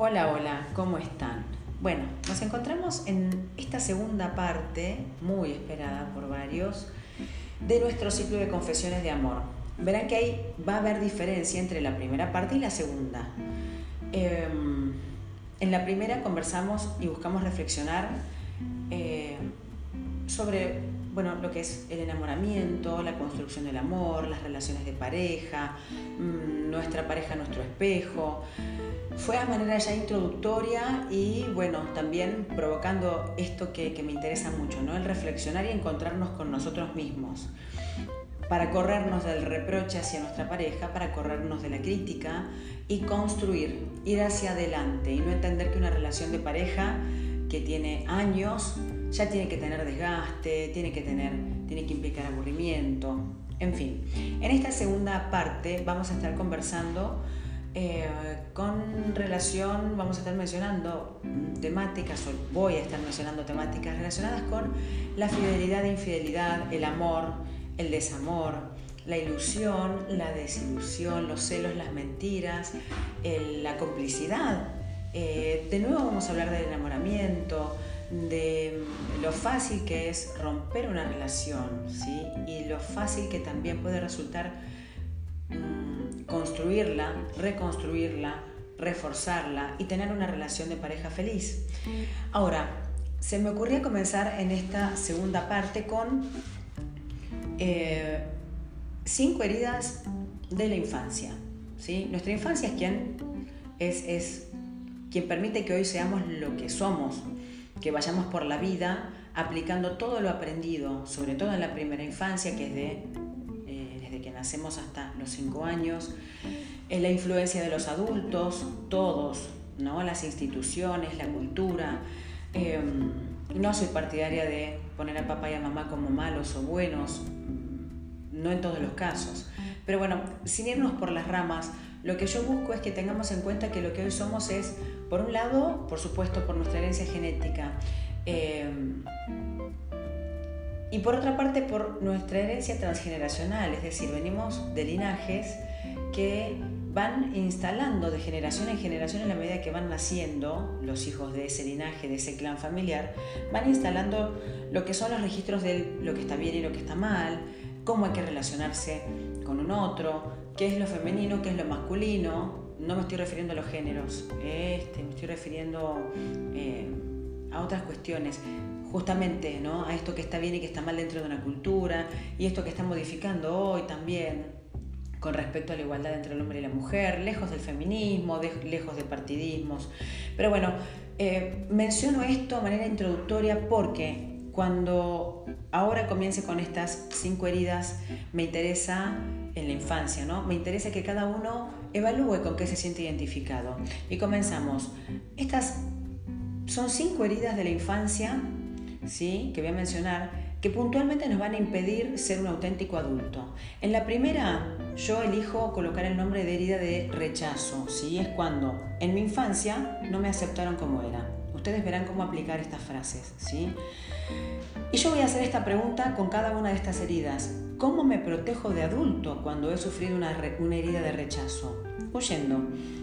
Hola, hola, ¿cómo están? Bueno, nos encontramos en esta segunda parte, muy esperada por varios, de nuestro ciclo de confesiones de amor. Verán que ahí va a haber diferencia entre la primera parte y la segunda. Em, en la primera conversamos y buscamos reflexionar eh, sobre bueno, lo que es el enamoramiento, la construcción del amor, las relaciones de pareja, mm, nuestra pareja, nuestro espejo. Fue a manera ya introductoria y bueno, también provocando esto que, que me interesa mucho, ¿no? el reflexionar y encontrarnos con nosotros mismos para corrernos del reproche hacia nuestra pareja, para corrernos de la crítica y construir, ir hacia adelante y no entender que una relación de pareja que tiene años ya tiene que tener desgaste, tiene que, tener, tiene que implicar aburrimiento, en fin. En esta segunda parte vamos a estar conversando eh, con relación, vamos a estar mencionando temáticas, o voy a estar mencionando temáticas relacionadas con la fidelidad e infidelidad, el amor, el desamor, la ilusión, la desilusión, los celos, las mentiras, la complicidad. Eh, de nuevo vamos a hablar del enamoramiento, de lo fácil que es romper una relación, ¿sí? Y lo fácil que también puede resultar mm, construirla, reconstruirla, reforzarla y tener una relación de pareja feliz. Ahora, se me ocurría comenzar en esta segunda parte con eh, cinco heridas de la infancia. ¿sí? Nuestra infancia es quien, es, quien permite que hoy seamos lo que somos, que vayamos por la vida aplicando todo lo aprendido, sobre todo en la primera infancia, que es de, nacemos hasta los cinco años, en la influencia de los adultos, todos, ¿no? las instituciones, la cultura. Em, no soy partidaria de poner a papá y a mamá como malos o buenos, no en todos los casos. Pero bueno, sin irnos por las ramas, lo que yo busco es que tengamos en cuenta que lo que hoy somos es, por un lado, por supuesto, por nuestra herencia genética, eh, y por otra parte, por nuestra herencia transgeneracional, es decir, venimos de linajes que van instalando de generación en generación en la medida que van naciendo los hijos de ese linaje, de ese clan familiar, van instalando lo que son los registros de lo que está bien y lo que está mal, cómo hay que relacionarse con un otro, qué es lo femenino, qué es lo masculino. No me estoy refiriendo a los géneros, este, me estoy refiriendo eh, otras cuestiones justamente ¿no? a esto que está bien y que está mal dentro de una cultura y esto que está modificando hoy también con respecto a la igualdad entre el hombre y la mujer, lejos del feminismo, lejos de partidismos. Pero bueno, eh, menciono esto de manera introductoria porque cuando ahora comience con estas cinco heridas, me interesa en la infancia, ¿no? Me interesa que cada uno evalúe con qué se siente identificado. Y comenzamos. Estas son cinco heridas de la infancia, ¿sí? Que voy a mencionar, que puntualmente nos van a impedir ser un auténtico adulto. En la primera, yo elijo colocar el nombre de herida de rechazo, ¿sí? Es cuando en mi infancia no me aceptaron como era. Ustedes verán cómo aplicar estas frases, ¿sí? Y yo voy a hacer esta pregunta con cada una de estas heridas. ¿Cómo me protejo de adulto cuando he sufrido una, herida de rechazo? Huyendo.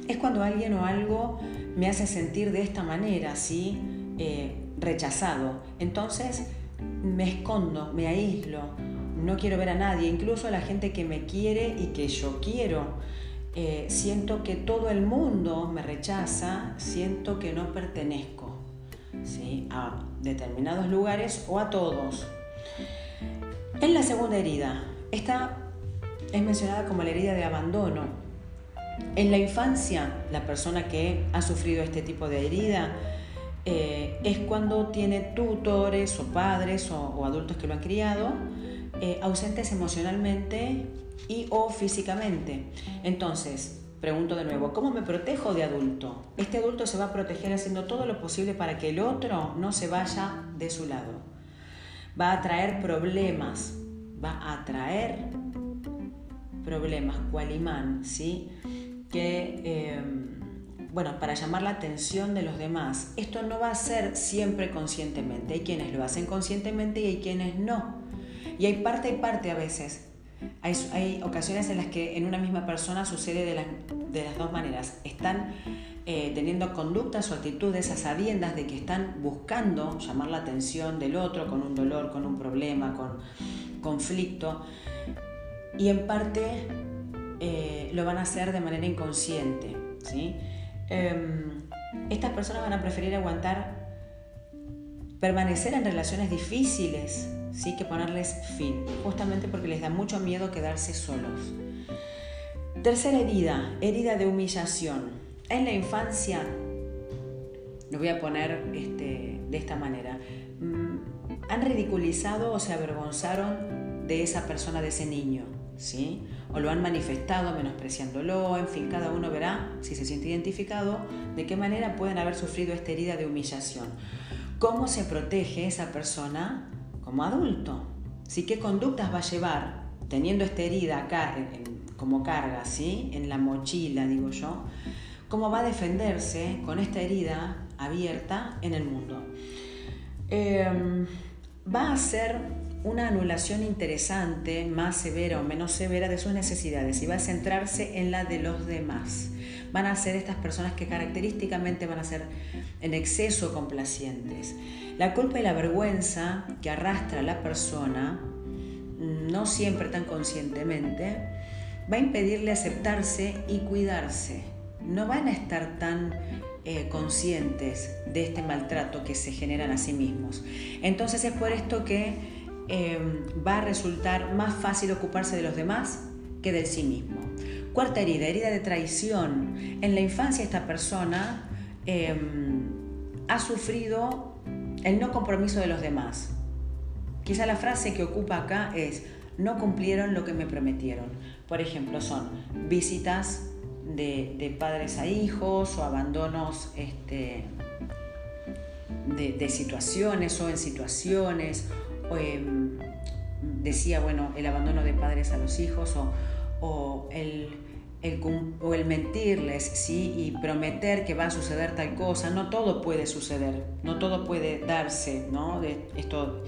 Es cuando alguien o algo me hace sentir de esta manera, ¿sí? Eh, rechazado. Entonces me escondo, me aíslo, no quiero ver a nadie, incluso a la gente que me quiere y que yo quiero. Eh, siento que todo el mundo me rechaza, siento que no pertenezco a determinados lugares o a todos. En la segunda herida, esta es mencionada como la herida de abandono. En la infancia, la persona que ha sufrido este tipo de herida eh, es cuando tiene tutores o padres o, adultos que lo han criado eh, ausentes emocionalmente y o físicamente. Entonces, Pregunto de nuevo, ¿cómo me protejo de adulto? Este adulto se va a proteger haciendo todo lo posible para que el otro no se vaya de su lado. Va a traer problemas, va a traer problemas, cual imán, ¿sí? Em, bueno, para llamar la atención de los demás. Esto no va a ser siempre conscientemente. Hay quienes lo hacen conscientemente y hay quienes no. Y hay parte y parte a veces. Hay, ocasiones en las que en una misma persona sucede de, las dos maneras. Están eh, teniendo conductas o actitudes a sabiendas de que están buscando llamar la atención del otro con un dolor, con un problema, con conflicto, y en parte eh, lo van a hacer de manera inconsciente. ¿sí? Em, estas personas van a preferir aguantar permanecer en relaciones difíciles, sí que ponerles fin, justamente porque les da mucho miedo quedarse solos. Tercera herida, herida de humillación. En la infancia, lo voy a poner este, de esta manera, mm, han ridiculizado o se avergonzaron de esa persona, de ese niño, ¿sí? O lo han manifestado menospreciándolo, en fin, cada uno verá, si se siente identificado, de qué manera pueden haber sufrido esta herida de humillación. ¿Cómo se protege esa persona como adulto? ¿Sí? ¿Qué conductas va a llevar teniendo esta herida acá como carga, ¿sí? en la mochila, digo yo? ¿Cómo va a defenderse con esta herida abierta en el mundo? Em, va a ser una anulación interesante, más severa o menos severa de sus necesidades y va a centrarse en la de los demás van a ser estas personas que característicamente van a ser en exceso complacientes. La culpa y la vergüenza que arrastra la persona, no siempre tan conscientemente, va a impedirle aceptarse y cuidarse. No van a estar tan eh, conscientes de este maltrato que se generan a sí mismos. Entonces es por esto que eh, va a resultar más fácil ocuparse de los demás que del sí mismo. Cuarta herida, herida de traición. En la infancia esta persona em, ha sufrido el no compromiso de los demás. Quizá la frase que ocupa acá es, no cumplieron lo que me prometieron. Por ejemplo, son visitas de, padres a hijos o abandonos este, de, situaciones o en situaciones. Em, decía, bueno, el abandono de padres a los hijos o, o el o el mentirles, ¿sí? Y prometer que va a suceder tal cosa, no todo puede suceder, no todo puede darse, ¿no? De esto,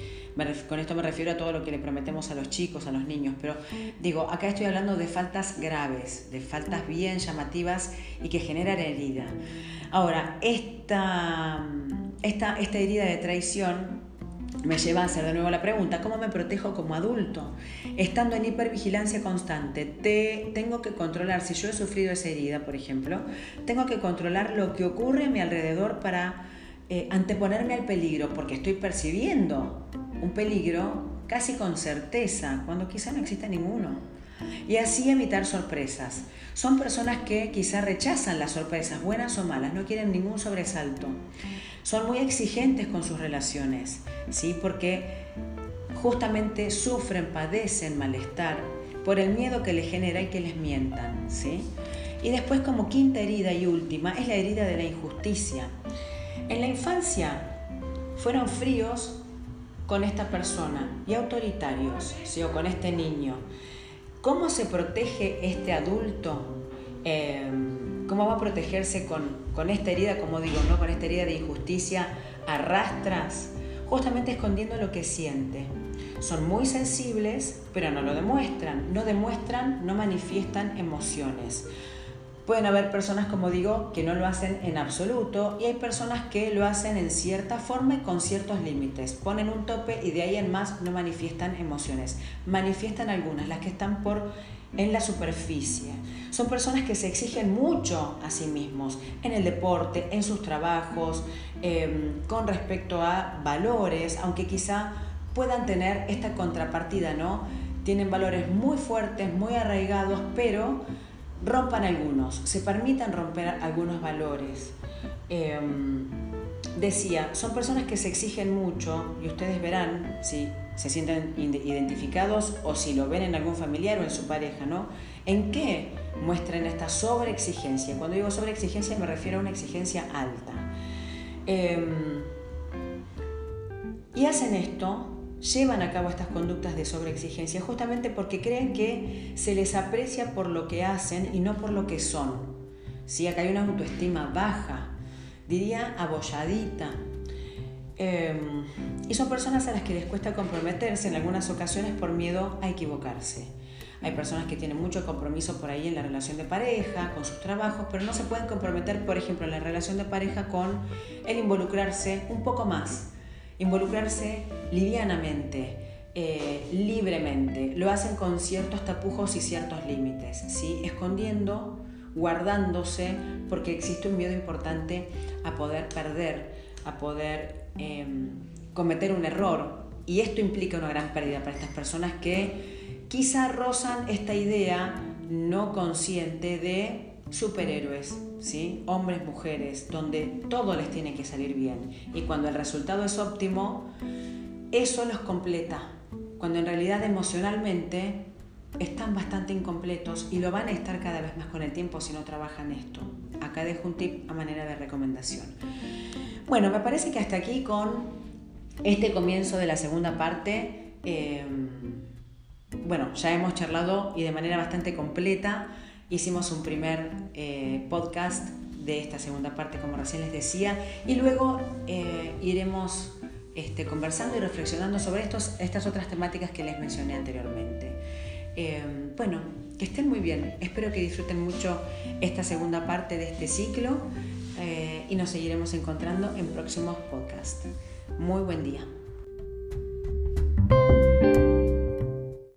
con esto me refiero a todo lo que le prometemos a los chicos, a los niños, pero digo, acá estoy hablando de faltas graves, de faltas bien llamativas y que generan herida. Ahora, esta, esta, esta herida de traición me lleva a hacer de nuevo la pregunta, ¿cómo me protejo como adulto? Estando en hipervigilancia constante, te, tengo que controlar, si yo he sufrido esa herida, por ejemplo, tengo que controlar lo que ocurre a mi alrededor para eh, anteponerme al peligro, porque estoy percibiendo un peligro casi con certeza, cuando quizá no exista ninguno y así evitar sorpresas. Son personas que quizá rechazan las sorpresas, buenas o malas, no quieren ningún sobresalto. Son muy exigentes con sus relaciones, ¿sí? porque justamente sufren, padecen malestar por el miedo que les genera y que les mientan. ¿sí? Y después como quinta herida y última es la herida de la injusticia. En la infancia fueron fríos con esta persona y autoritarios, ¿sí? o con este niño. ¿Cómo se protege este adulto? Eh, ¿Cómo va a protegerse con, esta herida, como digo, ¿no? con esta herida de injusticia? Arrastras, justamente escondiendo lo que siente. Son muy sensibles, pero no lo demuestran. No demuestran, no manifiestan emociones. Pueden haber personas, como digo, que no lo hacen en absoluto y hay personas que lo hacen en cierta forma y con ciertos límites. Ponen un tope y de ahí en más no manifiestan emociones. Manifiestan algunas, las que están por en la superficie. Son personas que se exigen mucho a sí mismos en el deporte, en sus trabajos, em, con respecto a valores, aunque quizá puedan tener esta contrapartida, ¿no? Tienen valores muy fuertes, muy arraigados, pero rompan algunos, se permitan romper algunos valores. Em, decía, son personas que se exigen mucho y ustedes verán si se sienten identificados o si lo ven en algún familiar o en su pareja, ¿no? ¿En qué muestran esta sobreexigencia? Cuando digo sobreexigencia me refiero a una exigencia alta. Em, y hacen esto llevan a cabo estas conductas de sobreexigencia justamente porque creen que se les aprecia por lo que hacen y no por lo que son. Si acá hay una autoestima baja, diría abolladita. Em, y son personas a las que les cuesta comprometerse en algunas ocasiones por miedo a equivocarse. hay personas que tienen mucho compromiso por ahí en la relación de pareja, con sus trabajos, pero no se pueden comprometer, por ejemplo, en la relación de pareja con el involucrarse un poco más, involucrarse livianamente, eh, libremente. Lo hacen con ciertos tapujos y ciertos límites, ¿sí? escondiendo, guardándose, porque existe un miedo importante a poder perder, a poder em, cometer un error. Y esto implica una gran pérdida para estas personas que quizá rozan esta idea no consciente de superhéroes, ¿sí? hombres, mujeres, donde todo les tiene que salir bien. Y cuando el resultado es óptimo, eso los completa, cuando en realidad emocionalmente están bastante incompletos y lo van a estar cada vez más con el tiempo si no trabajan esto. Acá dejo un tip a manera de recomendación. Bueno, me parece que hasta aquí con este comienzo de la segunda parte. Eh, bueno, ya hemos charlado y de manera bastante completa hicimos un primer eh, podcast de esta segunda parte, como recién les decía, y luego eh, iremos este, conversando y reflexionando sobre estos, estas otras temáticas que les mencioné anteriormente. Eh, bueno, que estén muy bien, espero que disfruten mucho esta segunda parte de este ciclo y nos seguiremos encontrando en próximos podcasts. Muy buen día.